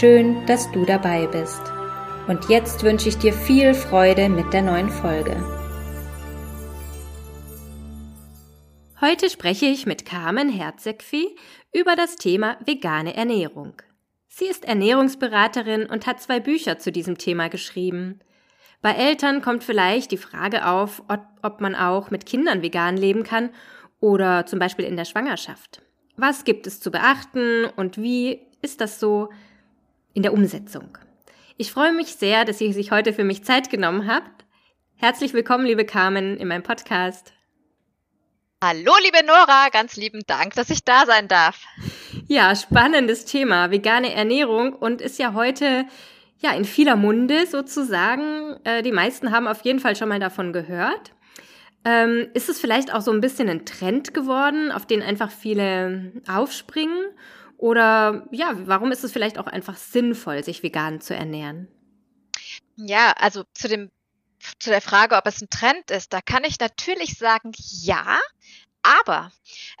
Schön, dass du dabei bist. Und jetzt wünsche ich dir viel Freude mit der neuen Folge. Heute spreche ich mit Carmen Herzegfi über das Thema vegane Ernährung. Sie ist Ernährungsberaterin und hat zwei Bücher zu diesem Thema geschrieben. Bei Eltern kommt vielleicht die Frage auf, ob man auch mit Kindern vegan leben kann oder zum Beispiel in der Schwangerschaft. Was gibt es zu beachten und wie ist das so in der Umsetzung? Ich freue mich sehr, dass ihr sich heute für mich Zeit genommen habt. Herzlich willkommen, liebe Carmen, in meinem Podcast. Hallo, liebe Nora, ganz lieben Dank, dass ich da sein darf. Ja, spannendes Thema, vegane Ernährung und ist ja heute ja in vieler Munde sozusagen. Äh, die meisten haben auf jeden Fall schon mal davon gehört. Ähm, ist es vielleicht auch so ein bisschen ein Trend geworden, auf den einfach viele aufspringen? Oder ja, warum ist es vielleicht auch einfach sinnvoll, sich vegan zu ernähren? Ja, also zu dem zu der Frage, ob es ein Trend ist, da kann ich natürlich sagen, ja, aber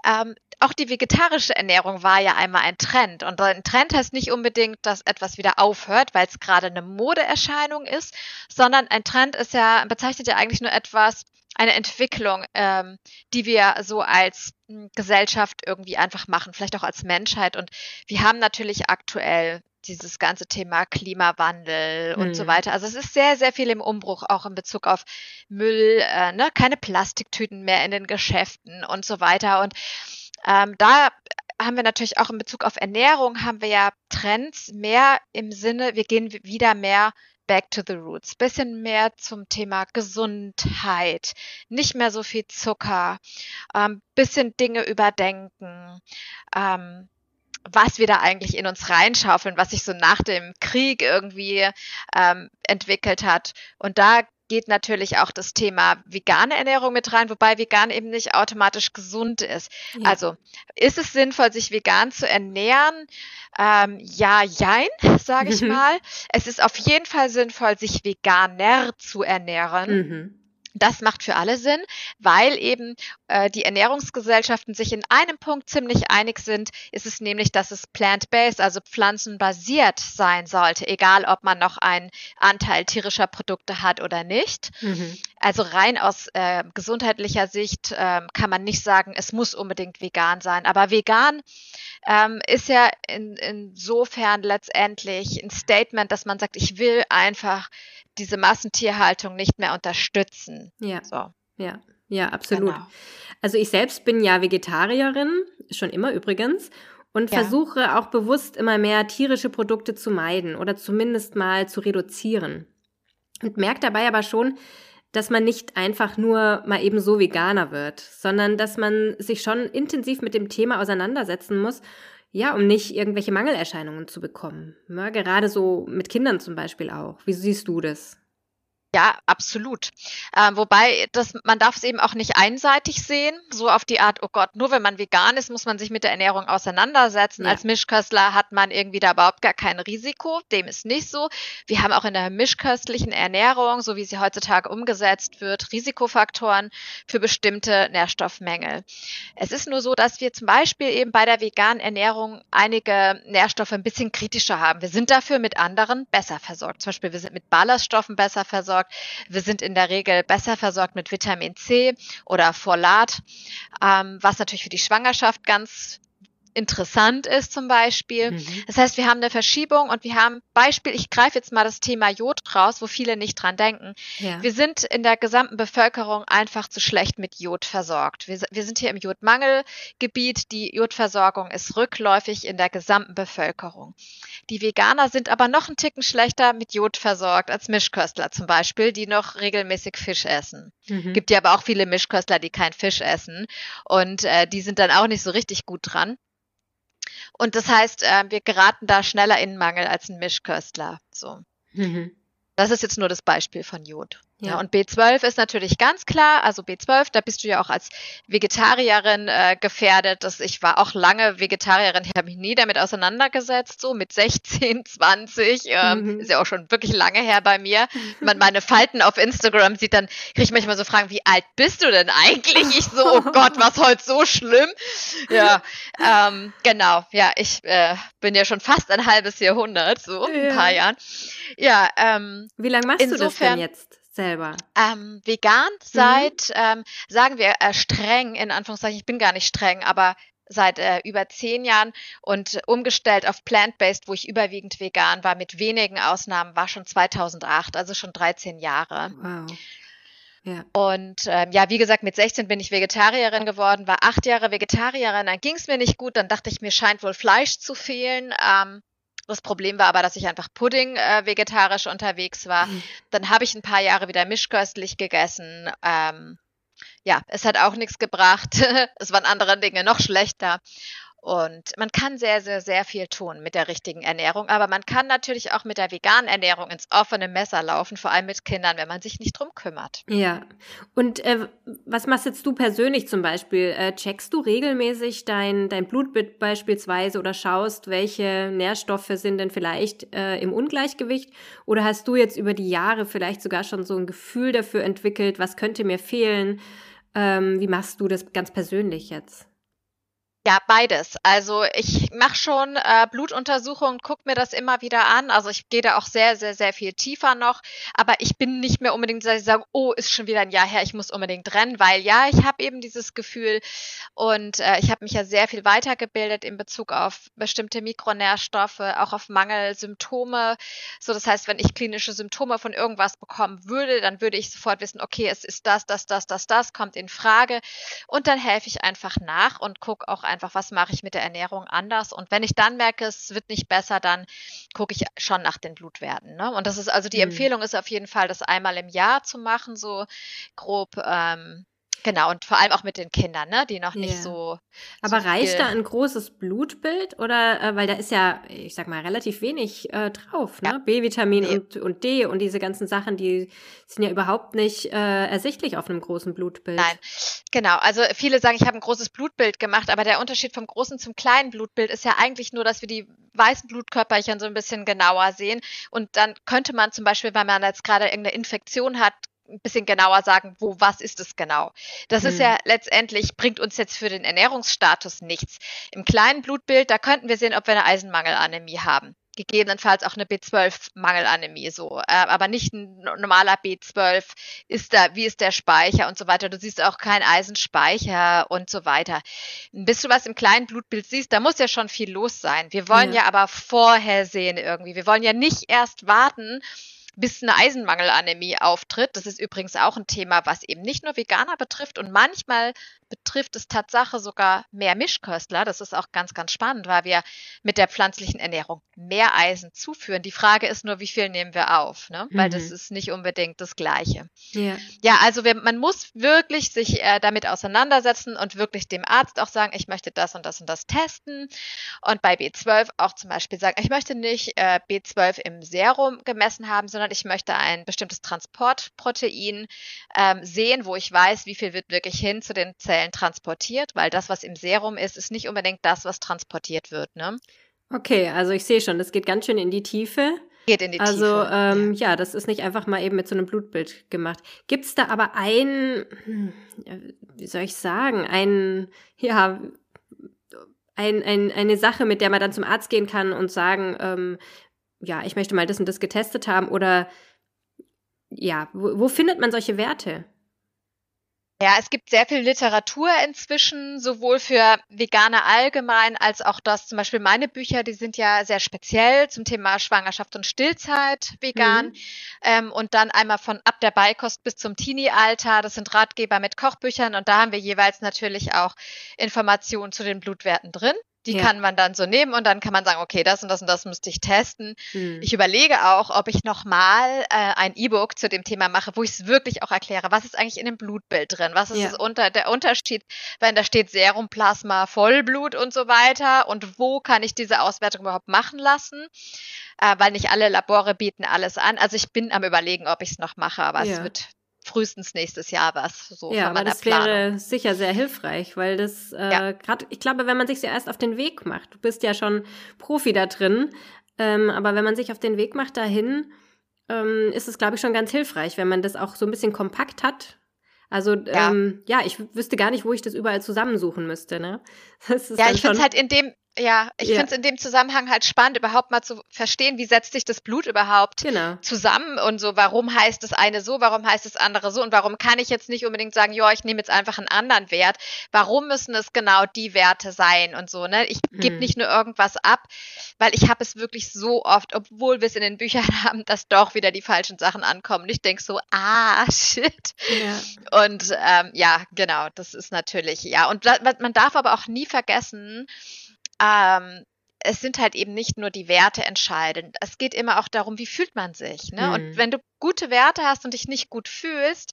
ähm, auch die vegetarische Ernährung war ja einmal ein Trend. Und ein Trend heißt nicht unbedingt, dass etwas wieder aufhört, weil es gerade eine Modeerscheinung ist, sondern ein Trend ist ja, bezeichnet ja eigentlich nur etwas, eine Entwicklung, ähm, die wir so als hm, Gesellschaft irgendwie einfach machen, vielleicht auch als Menschheit. Und wir haben natürlich aktuell dieses ganze Thema Klimawandel und so mhm. weiter. Also es ist sehr, sehr viel im Umbruch, auch in Bezug auf Müll, äh, ne? keine Plastiktüten mehr in den Geschäften und so weiter. Und ähm, da haben wir natürlich auch in Bezug auf Ernährung, haben wir ja Trends mehr im Sinne, wir gehen wieder mehr back to the roots. Bisschen mehr zum Thema Gesundheit, nicht mehr so viel Zucker, ähm, bisschen Dinge überdenken, ähm, was wir da eigentlich in uns reinschaufeln, was sich so nach dem Krieg irgendwie ähm, entwickelt hat. Und da geht natürlich auch das Thema vegane Ernährung mit rein, wobei vegan eben nicht automatisch gesund ist. Ja. Also ist es sinnvoll, sich vegan zu ernähren? Ähm, ja, jein, sage ich mal. Es ist auf jeden Fall sinnvoll, sich veganer zu ernähren. Mhm. Das macht für alle Sinn, weil eben äh, die Ernährungsgesellschaften sich in einem Punkt ziemlich einig sind, ist es nämlich, dass es plant-based, also pflanzenbasiert sein sollte, egal ob man noch einen Anteil tierischer Produkte hat oder nicht. Mhm. Also rein aus äh, gesundheitlicher Sicht äh, kann man nicht sagen, es muss unbedingt vegan sein. Aber vegan ähm, ist ja in, insofern letztendlich ein Statement, dass man sagt, ich will einfach diese Massentierhaltung nicht mehr unterstützen. Ja. So. Ja, ja, absolut. Genau. Also ich selbst bin ja Vegetarierin, schon immer übrigens, und ja. versuche auch bewusst immer mehr tierische Produkte zu meiden oder zumindest mal zu reduzieren. Und merke dabei aber schon, dass man nicht einfach nur mal eben so Veganer wird, sondern dass man sich schon intensiv mit dem Thema auseinandersetzen muss ja, um nicht irgendwelche Mangelerscheinungen zu bekommen. Ja, gerade so mit Kindern zum Beispiel auch. Wie siehst du das? Ja, absolut. Ähm, wobei, das, man darf es eben auch nicht einseitig sehen, so auf die Art, oh Gott, nur wenn man vegan ist, muss man sich mit der Ernährung auseinandersetzen. Ja. Als Mischköstler hat man irgendwie da überhaupt gar kein Risiko. Dem ist nicht so. Wir haben auch in der mischköstlichen Ernährung, so wie sie heutzutage umgesetzt wird, Risikofaktoren für bestimmte Nährstoffmängel. Es ist nur so, dass wir zum Beispiel eben bei der veganen Ernährung einige Nährstoffe ein bisschen kritischer haben. Wir sind dafür mit anderen besser versorgt. Zum Beispiel, wir sind mit Ballaststoffen besser versorgt versorgt. Wir sind in der Regel besser versorgt mit Vitamin C oder Folat, ähm, was natürlich für die Schwangerschaft ganz interessant ist zum Beispiel. Mhm. Das heißt, wir haben eine Verschiebung und wir haben Beispiel, ich greife jetzt mal das Thema Jod raus, wo viele nicht dran denken. Ja. Wir sind in der gesamten Bevölkerung einfach zu schlecht mit Jod versorgt. Wir, wir sind hier im Jodmangelgebiet. Die Jodversorgung ist rückläufig in der gesamten Bevölkerung. Die Veganer sind aber noch einen Ticken schlechter mit Jod versorgt als Mischköstler zum Beispiel, die noch regelmäßig Fisch essen. Mhm. Gibt ja aber auch viele Mischköstler, die kein Fisch essen und äh, die sind dann auch nicht so richtig gut dran. Und das heißt, äh, wir geraten da schneller in Mangel als ein Mischköstler. So. Mhm. Das ist jetzt nur das Beispiel von Jod. Ja. ja. und B12 ist natürlich ganz klar, also B12, da bist du ja auch als Vegetarierin äh, gefährdet. Das, ich war auch lange Vegetarierin, ich habe mich nie damit auseinandergesetzt, so mit 16, 20, ähm, mhm. ist ja auch schon wirklich lange her bei mir. Wenn man meine Falten auf Instagram sieht, dann kriege ich manchmal so Fragen, wie alt bist du denn eigentlich? Ich so, oh Gott, was heute so schlimm? Ja, ähm, genau, ja, ich äh, bin ja schon fast ein halbes Jahrhundert, so ja. ein paar Jahren. Ja, ähm, Wie lange machst insofern, du das denn jetzt? Selber? Ähm, vegan mhm. seit, mhm. ähm, sagen wir, äh, streng, in Anführungszeichen, ich bin gar nicht streng, aber seit äh, über zehn Jahren und umgestellt auf plant-based, wo ich überwiegend vegan war, mit wenigen Ausnahmen, war schon 2008, also schon 13 Jahre. Wow. Ja. Und ähm, ja, wie gesagt, mit 16 bin ich Vegetarierin geworden, war acht Jahre Vegetarierin, dann ging es mir nicht gut, dann dachte ich, mir scheint wohl Fleisch zu fehlen. Ähm, das Problem war aber, dass ich einfach Pudding äh, vegetarisch unterwegs war. Mhm. Dann habe ich ein paar Jahre wieder mischköstlich gegessen. Ähm, ja, es hat auch nichts gebracht. es waren andere Dinge noch schlechter. Und man kann sehr, sehr, sehr viel tun mit der richtigen Ernährung. Aber man kann natürlich auch mit der veganen Ernährung ins offene Messer laufen, vor allem mit Kindern, wenn man sich nicht drum kümmert. Ja. Und äh, was machst jetzt du persönlich zum Beispiel? Äh, checkst du regelmäßig dein, dein Blutbild beispielsweise oder schaust, welche Nährstoffe sind denn vielleicht äh, im Ungleichgewicht? Oder hast du jetzt über die Jahre vielleicht sogar schon so ein Gefühl dafür entwickelt, was könnte mir fehlen? Ähm, wie machst du das ganz persönlich jetzt? Ja, beides. Also ich mache schon äh, Blutuntersuchungen, gucke mir das immer wieder an. Also ich gehe da auch sehr, sehr, sehr viel tiefer noch. Aber ich bin nicht mehr unbedingt, dass ich sage, oh, ist schon wieder ein Jahr her, ich muss unbedingt rennen, weil ja, ich habe eben dieses Gefühl und äh, ich habe mich ja sehr viel weitergebildet in Bezug auf bestimmte Mikronährstoffe, auch auf Mangelsymptome. So, das heißt, wenn ich klinische Symptome von irgendwas bekommen würde, dann würde ich sofort wissen, okay, es ist das, das, das, das, das, kommt in Frage. Und dann helfe ich einfach nach und gucke auch einfach, was mache ich mit der Ernährung anders. Und wenn ich dann merke, es wird nicht besser, dann gucke ich schon nach den Blutwerten. Ne? Und das ist also die mhm. Empfehlung ist auf jeden Fall, das einmal im Jahr zu machen, so grob. Ähm, Genau, und vor allem auch mit den Kindern, ne, die noch nicht yeah. so. Aber so reicht da ein großes Blutbild oder, äh, weil da ist ja, ich sag mal, relativ wenig äh, drauf, ne? Ja. B-Vitamin nee. und, und D und diese ganzen Sachen, die sind ja überhaupt nicht äh, ersichtlich auf einem großen Blutbild. Nein, genau. Also viele sagen, ich habe ein großes Blutbild gemacht, aber der Unterschied vom großen zum kleinen Blutbild ist ja eigentlich nur, dass wir die weißen Blutkörperchen so ein bisschen genauer sehen. Und dann könnte man zum Beispiel, wenn man jetzt gerade irgendeine Infektion hat, ein bisschen genauer sagen, wo, was ist es genau. Das hm. ist ja letztendlich, bringt uns jetzt für den Ernährungsstatus nichts. Im kleinen Blutbild, da könnten wir sehen, ob wir eine Eisenmangelanämie haben. Gegebenenfalls auch eine B12-Mangelanämie so, äh, aber nicht ein normaler B12. Ist da, wie ist der Speicher und so weiter. Du siehst auch keinen Eisenspeicher und so weiter. Bis du was im kleinen Blutbild siehst, da muss ja schon viel los sein. Wir wollen ja, ja aber vorher sehen irgendwie. Wir wollen ja nicht erst warten, bis eine Eisenmangelanämie auftritt. Das ist übrigens auch ein Thema, was eben nicht nur Veganer betrifft und manchmal betrifft es Tatsache sogar mehr Mischköstler. Das ist auch ganz, ganz spannend, weil wir mit der pflanzlichen Ernährung mehr Eisen zuführen. Die Frage ist nur, wie viel nehmen wir auf, ne? weil mhm. das ist nicht unbedingt das Gleiche. Ja, ja also wir, man muss wirklich sich äh, damit auseinandersetzen und wirklich dem Arzt auch sagen, ich möchte das und das und das testen. Und bei B12 auch zum Beispiel sagen, ich möchte nicht äh, B12 im Serum gemessen haben, sondern ich möchte ein bestimmtes Transportprotein ähm, sehen, wo ich weiß, wie viel wird wirklich hin zu den Zellen Zellen transportiert, weil das, was im Serum ist, ist nicht unbedingt das, was transportiert wird. Ne? Okay, also ich sehe schon, das geht ganz schön in die Tiefe. Geht in die also, Tiefe. Also ähm, ja. das ist nicht einfach mal eben mit so einem Blutbild gemacht. Gibt es da aber ein, hm, wie soll ich sagen, ein, ja, ein, ein, eine Sache, mit der man dann zum Arzt gehen kann und sagen, ähm, ja, ich möchte mal das und das getestet haben oder ja, wo, wo findet man solche Werte? Ja, es gibt sehr viel Literatur inzwischen, sowohl für Veganer allgemein als auch das, zum Beispiel meine Bücher, die sind ja sehr speziell zum Thema Schwangerschaft und Stillzeit vegan. Mhm. Ähm, und dann einmal von ab der Beikost bis zum Teenie-Alter. Das sind Ratgeber mit Kochbüchern und da haben wir jeweils natürlich auch Informationen zu den Blutwerten drin. Die ja. kann man dann so nehmen und dann kann man sagen, okay, das und das und das müsste ich testen. Hm. Ich überlege auch, ob ich nochmal äh, ein E-Book zu dem Thema mache, wo ich es wirklich auch erkläre, was ist eigentlich in dem Blutbild drin, was ist ja. das unter, der Unterschied, wenn da steht Serum, Plasma, Vollblut und so weiter und wo kann ich diese Auswertung überhaupt machen lassen, äh, weil nicht alle Labore bieten alles an. Also ich bin am überlegen, ob ich es noch mache, aber ja. es wird frühestens nächstes Jahr was. So ja, aber das Planung. wäre sicher sehr hilfreich, weil das äh, ja. gerade, ich glaube, wenn man sich ja erst auf den Weg macht, du bist ja schon Profi da drin, ähm, aber wenn man sich auf den Weg macht dahin, ähm, ist es, glaube ich, schon ganz hilfreich, wenn man das auch so ein bisschen kompakt hat. Also ja. Ähm, ja, ich wüsste gar nicht, wo ich das überall zusammensuchen müsste. Ne? ja, ich finde es halt in dem, ja, ich ja. finde es in dem Zusammenhang halt spannend, überhaupt mal zu verstehen, wie setzt sich das Blut überhaupt genau. zusammen und so, warum heißt das eine so, warum heißt das andere so und warum kann ich jetzt nicht unbedingt sagen, ja, ich nehme jetzt einfach einen anderen Wert, warum müssen es genau die Werte sein und so, ne? Ich gebe hm. nicht nur irgendwas ab, weil ich habe es wirklich so oft, obwohl wir es in den Büchern haben, dass doch wieder die falschen Sachen ankommen und ich denke so, ah, shit. Ja. Und ähm, ja, genau, das ist natürlich, ja, und man darf aber auch nie vergessen, ähm, es sind halt eben nicht nur die Werte entscheidend. Es geht immer auch darum, wie fühlt man sich. Ne? Mhm. Und wenn du gute Werte hast und dich nicht gut fühlst,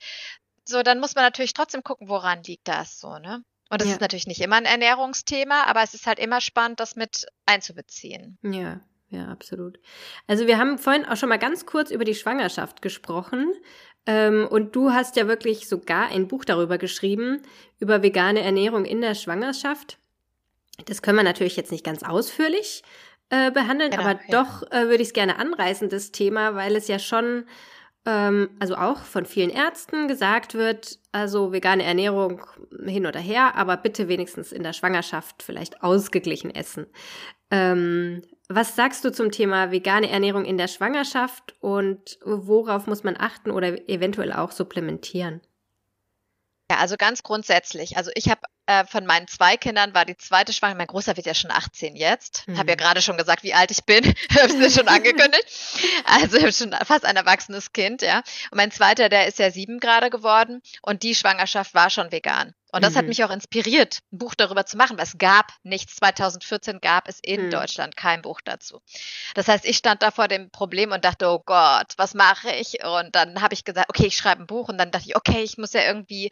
so, dann muss man natürlich trotzdem gucken, woran liegt das so, ne? Und das ja. ist natürlich nicht immer ein Ernährungsthema, aber es ist halt immer spannend, das mit einzubeziehen. Ja, ja, absolut. Also wir haben vorhin auch schon mal ganz kurz über die Schwangerschaft gesprochen. Ähm, und du hast ja wirklich sogar ein Buch darüber geschrieben, über vegane Ernährung in der Schwangerschaft. Das können wir natürlich jetzt nicht ganz ausführlich äh, behandeln, genau, aber ja. doch äh, würde ich es gerne anreißen, das Thema, weil es ja schon, ähm, also auch von vielen Ärzten gesagt wird, also vegane Ernährung hin oder her, aber bitte wenigstens in der Schwangerschaft vielleicht ausgeglichen essen. Ähm, was sagst du zum Thema vegane Ernährung in der Schwangerschaft und worauf muss man achten oder eventuell auch supplementieren? Ja, also ganz grundsätzlich. Also ich habe äh, von meinen zwei Kindern war die zweite Schwanger. Mein Großer wird ja schon 18 jetzt. Mhm. Habe ja gerade schon gesagt, wie alt ich bin. habe es schon angekündigt. Also ich habe schon fast ein erwachsenes Kind, ja. Und mein zweiter, der ist ja sieben gerade geworden. Und die Schwangerschaft war schon vegan. Und das mhm. hat mich auch inspiriert, ein Buch darüber zu machen, weil es gab nichts. 2014 gab es in mhm. Deutschland kein Buch dazu. Das heißt, ich stand da vor dem Problem und dachte, oh Gott, was mache ich? Und dann habe ich gesagt, okay, ich schreibe ein Buch. Und dann dachte ich, okay, ich muss ja irgendwie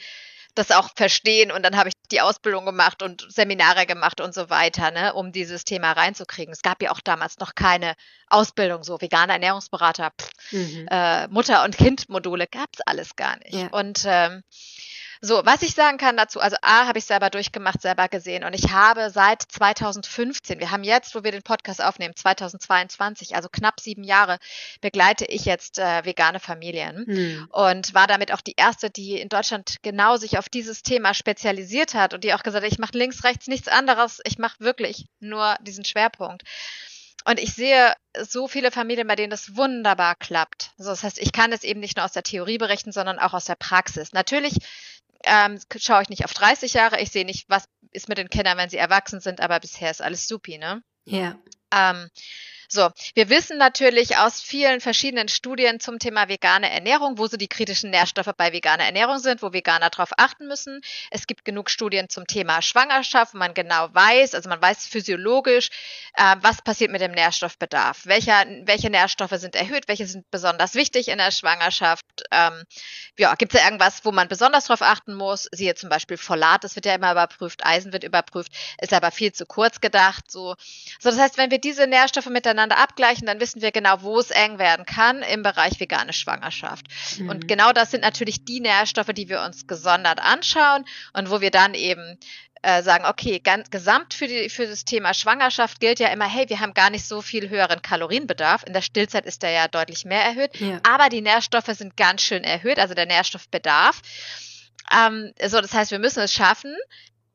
das auch verstehen und dann habe ich die Ausbildung gemacht und Seminare gemacht und so weiter, ne, um dieses Thema reinzukriegen. Es gab ja auch damals noch keine Ausbildung, so vegane Ernährungsberater, pff, mhm. äh, Mutter- und Kindmodule gab es alles gar nicht. Ja. Und ähm, so, was ich sagen kann dazu, also A, habe ich selber durchgemacht, selber gesehen und ich habe seit 2015, wir haben jetzt, wo wir den Podcast aufnehmen, 2022, also knapp sieben Jahre, begleite ich jetzt äh, vegane Familien hm. und war damit auch die erste, die in Deutschland genau sich auf dieses Thema spezialisiert hat und die auch gesagt hat, ich mache links, rechts nichts anderes, ich mache wirklich nur diesen Schwerpunkt. Und ich sehe so viele Familien, bei denen das wunderbar klappt. Also das heißt, ich kann es eben nicht nur aus der Theorie berichten, sondern auch aus der Praxis. Natürlich ähm, schaue ich nicht auf 30 Jahre, ich sehe nicht, was ist mit den Kindern, wenn sie erwachsen sind, aber bisher ist alles supi, ne? Ja. Ähm, so, wir wissen natürlich aus vielen verschiedenen Studien zum Thema vegane Ernährung, wo so die kritischen Nährstoffe bei veganer Ernährung sind, wo Veganer darauf achten müssen. Es gibt genug Studien zum Thema Schwangerschaft, wo man genau weiß, also man weiß physiologisch, äh, was passiert mit dem Nährstoffbedarf. Welcher, welche Nährstoffe sind erhöht, welche sind besonders wichtig in der Schwangerschaft. Ähm, ja, gibt es ja irgendwas, wo man besonders darauf achten muss? Siehe zum Beispiel Folat, das wird ja immer überprüft, Eisen wird überprüft, ist aber viel zu kurz gedacht. So, so das heißt, wenn wir diese Nährstoffe miteinander miteinander abgleichen, dann wissen wir genau, wo es eng werden kann im Bereich vegane Schwangerschaft. Mhm. Und genau das sind natürlich die Nährstoffe, die wir uns gesondert anschauen und wo wir dann eben äh, sagen, okay, ganz gesamt für, die, für das Thema Schwangerschaft gilt ja immer, hey, wir haben gar nicht so viel höheren Kalorienbedarf. In der Stillzeit ist der ja deutlich mehr erhöht, ja. aber die Nährstoffe sind ganz schön erhöht, also der Nährstoffbedarf. Ähm, so, das heißt, wir müssen es schaffen,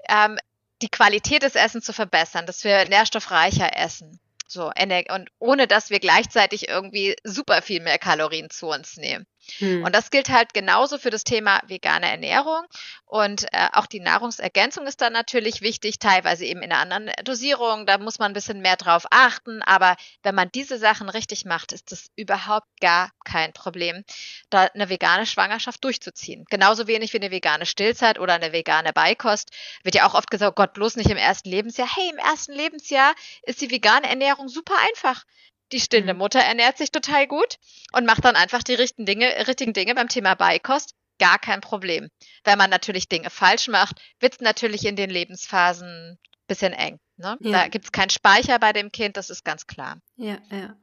ähm, die Qualität des Essens zu verbessern, dass wir nährstoffreicher essen. So, und ohne dass wir gleichzeitig irgendwie super viel mehr Kalorien zu uns nehmen. Hm. Und das gilt halt genauso für das Thema vegane Ernährung. Und äh, auch die Nahrungsergänzung ist dann natürlich wichtig, teilweise eben in einer anderen Dosierung. Da muss man ein bisschen mehr drauf achten. Aber wenn man diese Sachen richtig macht, ist das überhaupt gar kein Problem, da eine vegane Schwangerschaft durchzuziehen. Genauso wenig wie eine vegane Stillzeit oder eine vegane Beikost. Wird ja auch oft gesagt, oh Gott, bloß nicht im ersten Lebensjahr. Hey, im ersten Lebensjahr ist die vegane Ernährung super einfach. Die stillende mhm. Mutter ernährt sich total gut und macht dann einfach die richtigen Dinge, richtigen Dinge beim Thema Beikost. Gar kein Problem. Wenn man natürlich Dinge falsch macht, wird es natürlich in den Lebensphasen ein bisschen eng. Ne? Ja. Da gibt es keinen Speicher bei dem Kind, das ist ganz klar. Ja, ja.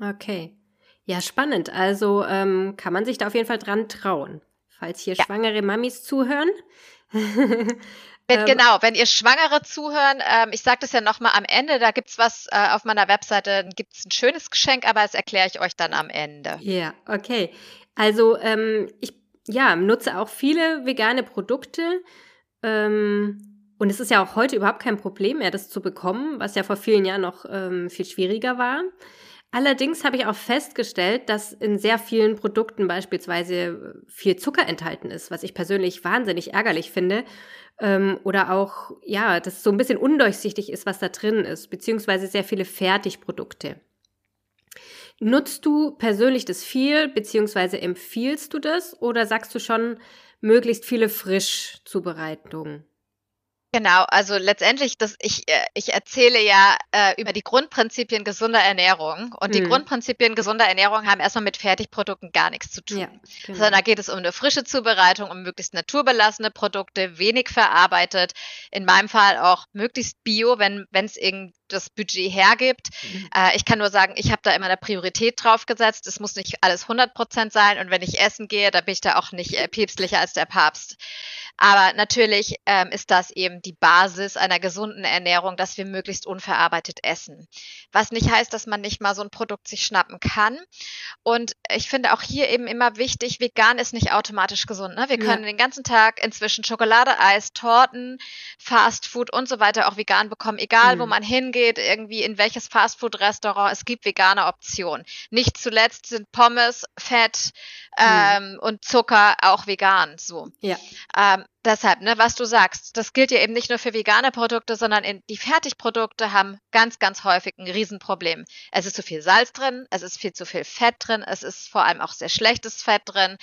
Okay. Ja, spannend. Also ähm, kann man sich da auf jeden Fall dran trauen. Falls hier ja. schwangere Mamis zuhören, Wenn, ähm, genau, wenn ihr Schwangere zuhören, ähm, ich sage das ja nochmal am Ende, da gibt's was äh, auf meiner Webseite, gibt's ein schönes Geschenk, aber das erkläre ich euch dann am Ende. Ja, okay. Also ähm, ich ja, nutze auch viele vegane Produkte. Ähm, und es ist ja auch heute überhaupt kein Problem mehr, das zu bekommen, was ja vor vielen Jahren noch ähm, viel schwieriger war. Allerdings habe ich auch festgestellt, dass in sehr vielen Produkten beispielsweise viel Zucker enthalten ist, was ich persönlich wahnsinnig ärgerlich finde. Ähm, oder auch, ja, dass es so ein bisschen undurchsichtig ist, was da drin ist, beziehungsweise sehr viele Fertigprodukte. Nutzt du persönlich das viel, beziehungsweise empfiehlst du das oder sagst du schon möglichst viele Frischzubereitungen? Genau, also letztendlich, das, ich, äh, ich erzähle ja äh, über die Grundprinzipien gesunder Ernährung. Und die mhm. Grundprinzipien gesunder Ernährung haben erstmal mit Fertigprodukten gar nichts zu tun. Ja, genau. Sondern da geht es um eine frische Zubereitung, um möglichst naturbelassene Produkte, wenig verarbeitet. In meinem Fall auch möglichst bio, wenn es irgend das Budget hergibt. Mhm. Äh, ich kann nur sagen, ich habe da immer eine Priorität drauf gesetzt. Es muss nicht alles 100 Prozent sein. Und wenn ich essen gehe, da bin ich da auch nicht äh, päpstlicher als der Papst. Aber natürlich ähm, ist das eben die Basis einer gesunden Ernährung, dass wir möglichst unverarbeitet essen. Was nicht heißt, dass man nicht mal so ein Produkt sich schnappen kann. Und ich finde auch hier eben immer wichtig, vegan ist nicht automatisch gesund. Ne? Wir können ja. den ganzen Tag inzwischen Schokolade, Eis, Torten, Fastfood und so weiter auch vegan bekommen, egal mhm. wo man hingeht, irgendwie in welches Fastfood-Restaurant. Es gibt vegane Optionen. Nicht zuletzt sind Pommes, Fett, Mhm. ähm, und Zucker auch vegan. So. Ja. Ähm, deshalb, ne, was du sagst, das gilt ja eben nicht nur für vegane Produkte, sondern in, die Fertigprodukte haben ganz, ganz häufig ein Riesenproblem. Es ist zu viel Salz drin, es ist viel zu viel Fett drin, es ist vor allem auch sehr schlechtes Fett drin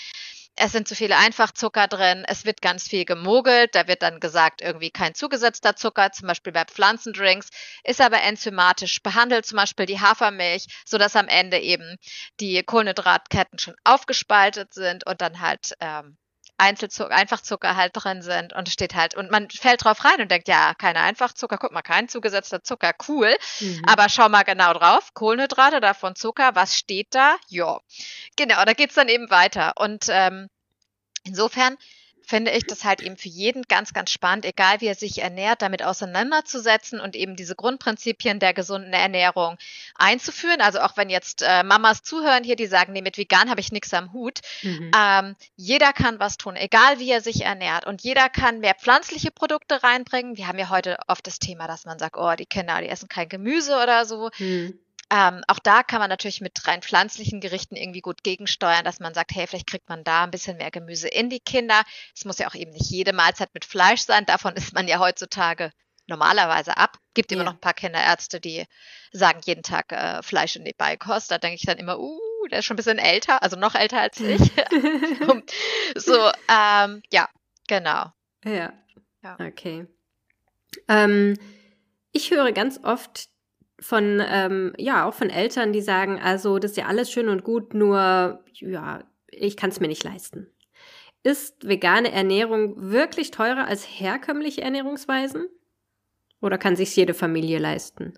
es sind zu viele Einfachzucker drin, es wird ganz viel gemogelt, da wird dann gesagt, irgendwie kein zugesetzter Zucker, zum Beispiel bei Pflanzendrinks, ist aber enzymatisch behandelt, zum Beispiel die Hafermilch, sodass am Ende eben die Kohlenhydratketten schon aufgespaltet sind und dann halt ähm, Einzelzucker, Einfachzucker halt drin sind und steht halt, und man fällt drauf rein und denkt, ja, keine Einfachzucker, guck mal, kein zugesetzter Zucker, cool. Mhm. Aber schau mal genau drauf, Kohlenhydrate, davon Zucker, was steht da? Ja. Genau, da geht's dann eben weiter. Und ähm, insofern finde ich das halt eben für jeden ganz, ganz spannend, egal wie er sich ernährt, damit auseinanderzusetzen und eben diese Grundprinzipien der gesunden Ernährung einzuführen. Also auch wenn jetzt äh, Mamas zuhören hier, die sagen, nee, mit vegan habe ich nichts am Hut. Mhm. Ähm, jeder kann was tun, egal wie er sich ernährt. Und jeder kann mehr pflanzliche Produkte reinbringen. Wir haben ja heute oft das Thema, dass man sagt, oh, die Kinder, die essen kein Gemüse oder so. Mhm. Ähm, auch da kann man natürlich mit rein pflanzlichen Gerichten irgendwie gut gegensteuern, dass man sagt, hey, vielleicht kriegt man da ein bisschen mehr Gemüse in die Kinder. Es muss ja auch eben nicht jede Mahlzeit mit Fleisch sein. Davon ist man ja heutzutage normalerweise ab. Gibt immer ja. noch ein paar Kinderärzte, die sagen jeden Tag äh, Fleisch in die Beikost. Da denke ich dann immer, uh, der ist schon ein bisschen älter, also noch älter als ich. so, ähm, ja, genau. Ja. ja. Okay. Ähm, ich höre ganz oft von, ähm, ja, auch von Eltern, die sagen, also das ist ja alles schön und gut, nur, ja, ich kann es mir nicht leisten. Ist vegane Ernährung wirklich teurer als herkömmliche Ernährungsweisen? Oder kann sich jede Familie leisten?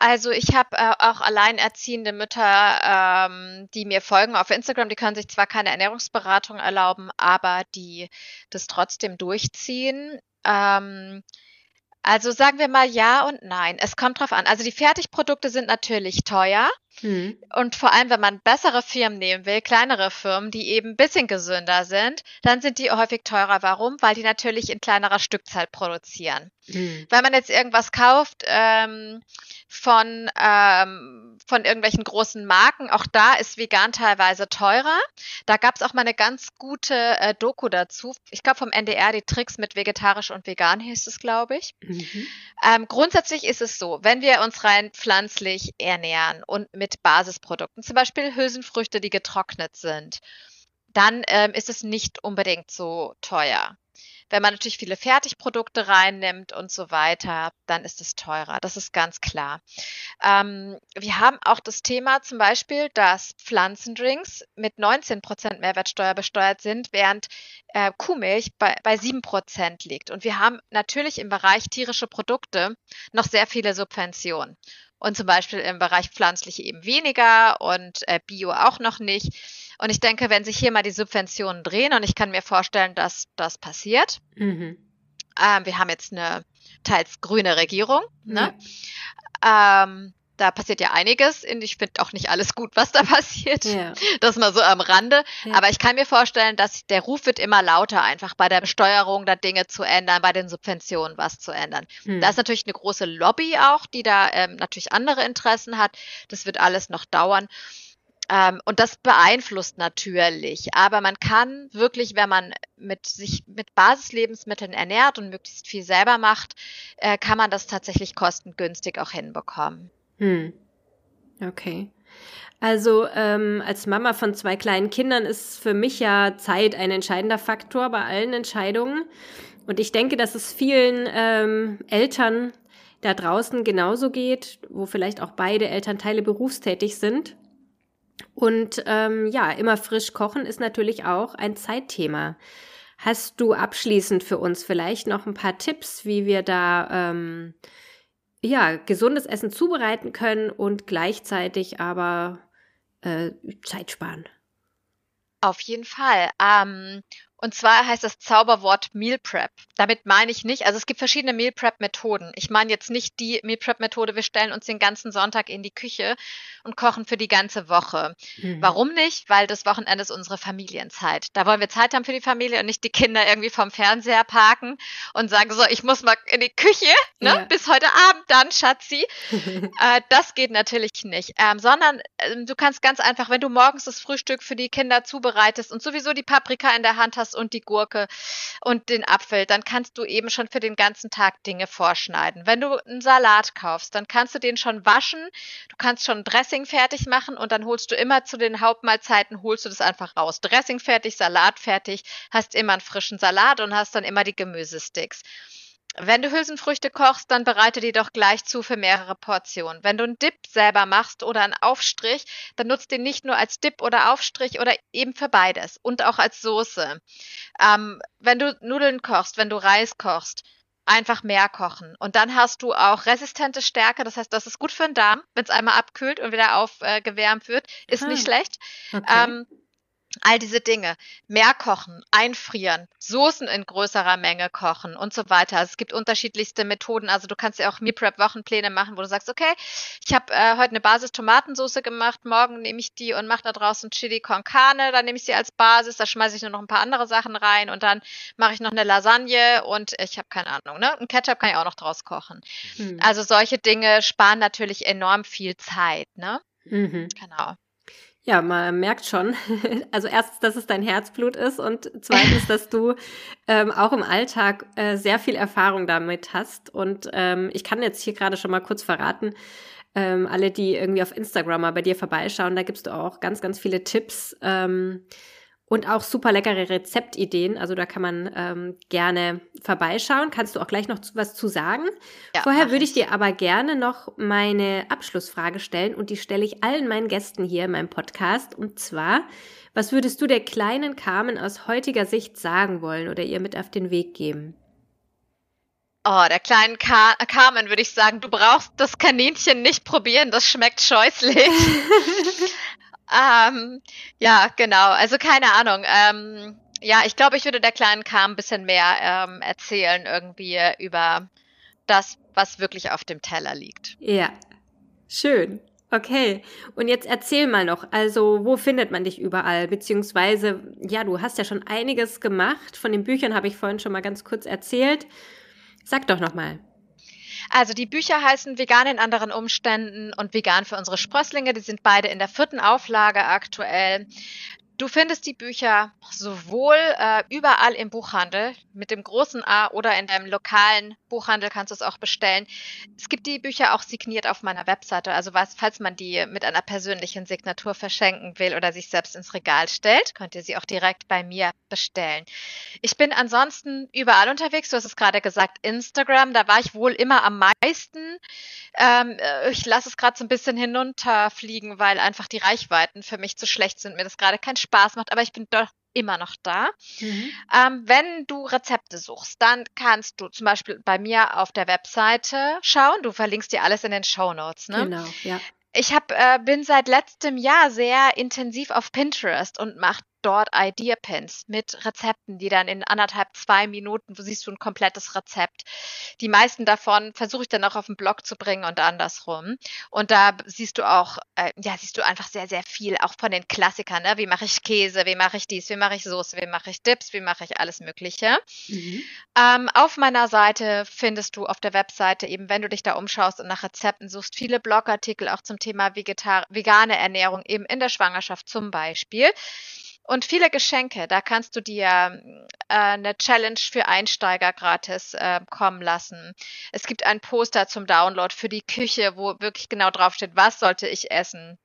Also ich habe äh, auch alleinerziehende Mütter, ähm, die mir folgen auf Instagram, die können sich zwar keine Ernährungsberatung erlauben, aber die das trotzdem durchziehen. Ähm, also sagen wir mal ja und nein. Es kommt drauf an. Also die Fertigprodukte sind natürlich teuer. Mhm. Und vor allem, wenn man bessere Firmen nehmen will, kleinere Firmen, die eben ein bisschen gesünder sind, dann sind die häufig teurer. Warum? Weil die natürlich in kleinerer Stückzahl produzieren. Mhm. Wenn man jetzt irgendwas kauft, ähm, von, ähm, von irgendwelchen großen Marken. Auch da ist vegan teilweise teurer. Da gab es auch mal eine ganz gute äh, Doku dazu. Ich glaube vom NDR, die Tricks mit vegetarisch und vegan hieß es, glaube ich. Mhm. Ähm, grundsätzlich ist es so, wenn wir uns rein pflanzlich ernähren und mit Basisprodukten, zum Beispiel Hülsenfrüchte, die getrocknet sind, dann ähm, ist es nicht unbedingt so teuer. Wenn man natürlich viele Fertigprodukte reinnimmt und so weiter, dann ist es teurer. Das ist ganz klar. Ähm, wir haben auch das Thema zum Beispiel, dass Pflanzendrinks mit 19 Prozent Mehrwertsteuer besteuert sind, während äh, Kuhmilch bei, bei 7 Prozent liegt. Und wir haben natürlich im Bereich tierische Produkte noch sehr viele Subventionen und zum Beispiel im Bereich pflanzliche eben weniger und äh, Bio auch noch nicht. Und ich denke, wenn sich hier mal die Subventionen drehen, und ich kann mir vorstellen, dass das passiert, mhm. ähm, wir haben jetzt eine teils grüne Regierung, ne? Ja. Ähm, da passiert ja einiges. Ich finde auch nicht alles gut, was da passiert. Ja. Das mal so am Rande. Ja. Aber ich kann mir vorstellen, dass der Ruf wird immer lauter, einfach bei der Besteuerung da Dinge zu ändern, bei den Subventionen was zu ändern. Hm. Da ist natürlich eine große Lobby auch, die da ähm, natürlich andere Interessen hat. Das wird alles noch dauern. Ähm, und das beeinflusst natürlich. Aber man kann wirklich, wenn man mit sich mit Basislebensmitteln ernährt und möglichst viel selber macht, äh, kann man das tatsächlich kostengünstig auch hinbekommen. Hm. Okay. Also ähm, als Mama von zwei kleinen Kindern ist für mich ja Zeit ein entscheidender Faktor bei allen Entscheidungen. Und ich denke, dass es vielen ähm, Eltern da draußen genauso geht, wo vielleicht auch beide Elternteile berufstätig sind. Und ähm, ja, immer frisch kochen ist natürlich auch ein Zeitthema. Hast du abschließend für uns vielleicht noch ein paar Tipps, wie wir da ähm, ja gesundes Essen zubereiten können und gleichzeitig aber äh, Zeit sparen? Auf jeden Fall. Ähm, und zwar heißt das Zauberwort Meal Prep. Damit meine ich nicht, also es gibt verschiedene Meal Prep Methoden. Ich meine jetzt nicht die Meal Prep Methode, wir stellen uns den ganzen Sonntag in die Küche und kochen für die ganze Woche. Mhm. Warum nicht? Weil das Wochenende ist unsere Familienzeit. Da wollen wir Zeit haben für die Familie und nicht die Kinder irgendwie vom Fernseher parken und sagen so, ich muss mal in die Küche, ne? Ja. Bis heute Abend dann, Schatzi. äh, das geht natürlich nicht. Ähm, sondern äh, du kannst ganz einfach, wenn du morgens das Frühstück für die Kinder zubereitest und sowieso die Paprika in der Hand hast, hast und die Gurke und den Apfel, dann kannst du eben schon für den ganzen Tag Dinge vorschneiden. Wenn du einen Salat kaufst, dann kannst du den schon waschen, du kannst schon Dressing fertig machen und dann holst du immer zu den Hauptmahlzeiten, holst du das einfach raus. Dressing fertig, Salat fertig, hast immer einen frischen Salat und hast dann immer die Gemüsesticks. Wenn du Hülsenfrüchte kochst, dann bereite die doch gleich zu für mehrere Portionen. Wenn du einen Dip selber machst oder einen Aufstrich, dann nutzt den nicht nur als Dip oder Aufstrich oder eben für beides und auch als Soße. Ähm, wenn du Nudeln kochst, wenn du Reis kochst, einfach mehr kochen. Und dann hast du auch resistente Stärke, das heißt, das ist gut für den Darm, wenn es einmal abkühlt und wieder aufgewärmt äh, wird, ist hm. nicht schlecht. Okay. Ähm, All diese Dinge. Mehr kochen, einfrieren, Soßen in größerer Menge kochen und so weiter. Also es gibt unterschiedlichste Methoden. Also du kannst ja auch Meal Prep Wochenpläne machen, wo du sagst, okay, ich habe äh, heute eine Basis Tomatensoße gemacht, morgen nehme ich die und mache da draußen Chili con Carne, dann nehme ich sie als Basis, da schmeiße ich nur noch ein paar andere Sachen rein und dann mache ich noch eine Lasagne und ich habe keine Ahnung, ne? Ein Ketchup kann ich auch noch draus kochen. Hm. Also solche Dinge sparen natürlich enorm viel Zeit, ne? Mhm. Genau. Ja, man merkt schon, also erstens, dass es dein Herzblut ist und zweitens, dass du ähm, auch im Alltag äh, sehr viel Erfahrung damit hast. Und ähm, ich kann jetzt hier gerade schon mal kurz verraten, ähm, alle, die irgendwie auf Instagram mal bei dir vorbeischauen, da gibst du auch ganz, ganz viele Tipps. Ähm, und auch super leckere Rezeptideen. Also da kann man ähm, gerne vorbeischauen. Kannst du auch gleich noch was zu sagen? Ja, Vorher würde ich dir aber gerne noch meine Abschlussfrage stellen und die stelle ich allen meinen Gästen hier in meinem Podcast. Und zwar, was würdest du der kleinen Carmen aus heutiger Sicht sagen wollen oder ihr mit auf den Weg geben? Oh, der kleinen Car Carmen würde ich sagen, du brauchst das Kaninchen nicht probieren, das schmeckt scheußlich. Ähm, ja, genau. Also keine Ahnung. Ähm, ja, ich glaube, ich würde der kleinen Kam ein bisschen mehr ähm, erzählen irgendwie über das, was wirklich auf dem Teller liegt. Ja, schön. Okay, und jetzt erzähl mal noch, also wo findet man dich überall? Beziehungsweise, ja, du hast ja schon einiges gemacht. Von den Büchern habe ich vorhin schon mal ganz kurz erzählt. Sag doch noch mal. Also die Bücher heißen Vegan in anderen Umständen und Vegan für unsere Sprösslinge. Die sind beide in der vierten Auflage aktuell. Du findest die Bücher sowohl äh, überall im Buchhandel mit dem großen A oder in deinem lokalen Buchhandel kannst du es auch bestellen. Es gibt die Bücher auch signiert auf meiner Webseite. Also was, falls man die mit einer persönlichen Signatur verschenken will oder sich selbst ins Regal stellt, könnt ihr sie auch direkt bei mir bestellen. Ich bin ansonsten überall unterwegs. Du hast es gerade gesagt, Instagram. Da war ich wohl immer am meisten. Ähm, äh, ich lasse es gerade so ein bisschen hinunterfliegen, weil einfach die Reichweiten für mich zu schlecht sind. Mir das gerade keinen Spaß macht, aber ich bin doch immer noch da. Mhm. Ähm, wenn du Rezepte suchst, dann kannst du zum Beispiel bei mir auf der Webseite schauen. Du verlinkst dir alles in den Show Notes. Ne? Genau, ja. Ich hab, äh, bin seit letztem Jahr sehr intensiv auf Pinterest und mache dort Idea Pins mit Rezepten, die dann in anderthalb, zwei Minuten, wo siehst du ein komplettes Rezept. Die meisten davon versuche ich dann auch auf den Blog zu bringen und andersrum. Und da siehst du auch, äh, ja, siehst du einfach sehr, sehr viel, auch von den Klassikern, ne? Wie mache ich Käse, wie mache ich dies, wie mache ich Soße, wie mache ich Dips, wie mache ich alles Mögliche. Mhm. Ähm, auf meiner Seite findest du auf der Webseite eben, wenn du dich da umschaust und nach Rezepten suchst, viele Blogartikel auch zum Thema Vegetar vegane Ernährung, eben in der Schwangerschaft zum Beispiel. Und viele Geschenke, da kannst du dir äh, eine Challenge für Einsteiger gratis äh, kommen lassen. Es gibt ein Poster zum Download für die Küche, wo wirklich genau draufsteht, was sollte ich essen.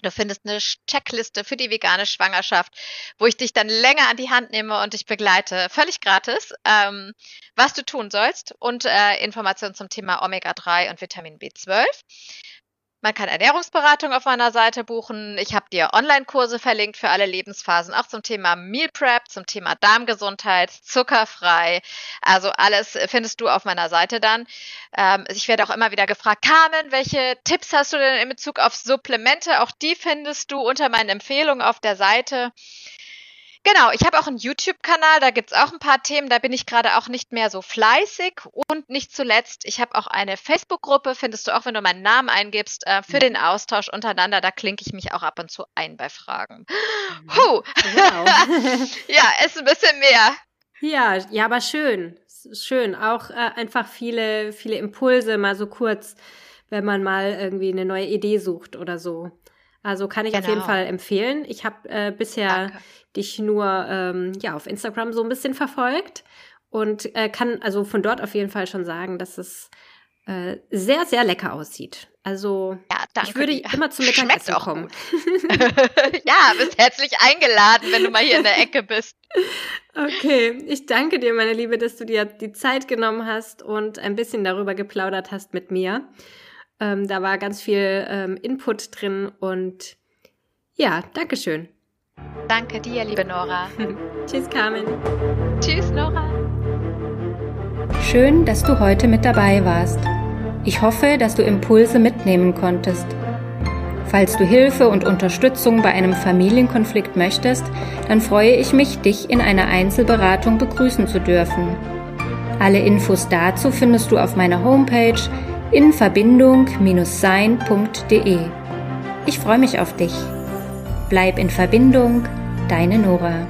Du findest eine Checkliste für die vegane Schwangerschaft, wo ich dich dann länger an die Hand nehme und dich begleite, völlig gratis, ähm, was du tun sollst und äh, Informationen zum Thema Omega-3 und Vitamin B12. Man kann Ernährungsberatung auf meiner Seite buchen. Ich habe dir Online-Kurse verlinkt für alle Lebensphasen, auch zum Thema Meal Prep, zum Thema Darmgesundheit, zuckerfrei. Also alles findest du auf meiner Seite dann. Ähm, ich werde auch immer wieder gefragt, Carmen, welche Tipps hast du denn in Bezug auf Supplemente? Auch die findest du unter meinen Empfehlungen auf der Seite. Genau, ich habe auch einen YouTube-Kanal, da gibt's auch ein paar Themen, da bin ich gerade auch nicht mehr so fleißig. Und nicht zuletzt, ich habe auch eine Facebook-Gruppe, findest du auch, wenn du meinen Namen eingibst, äh, für mhm. den Austausch untereinander. Da klinke ich mich auch ab und zu ein bei Fragen. Mhm. Huh. Wow. ja, ist ein bisschen mehr. Ja, ja, aber schön. Schön. Auch äh, einfach viele, viele Impulse, mal so kurz, wenn man mal irgendwie eine neue Idee sucht oder so. Also kann ich genau. auf jeden genau. Fall empfehlen. Ich habe äh, bisher Danke. dich nur ähm, ja auf Instagram so ein bisschen verfolgt und äh, kann also von dort auf jeden Fall schon sagen, dass es äh, sehr sehr lecker aussieht. Also ja, ich würde immer zum Mittagessen auch kommen. ja, bist herzlich eingeladen, wenn du mal hier in der Ecke bist. Okay, ich danke dir, meine Liebe, dass du dir die Zeit genommen hast und ein bisschen darüber geplaudert hast mit mir. Ähm, da war ganz viel ähm, Input drin und ja, Dankeschön. Danke dir, liebe Nora. Tschüss, Carmen. Tschüss, Nora. Schön, dass du heute mit dabei warst. Ich hoffe, dass du Impulse mitnehmen konntest. Falls du Hilfe und Unterstützung bei einem Familienkonflikt möchtest, dann freue ich mich, dich in einer Einzelberatung begrüßen zu dürfen. Alle Infos dazu findest du auf meiner Homepage in Verbindung-sein.de. Ich freue mich auf dich. Bleib in Verbindung, deine Nora.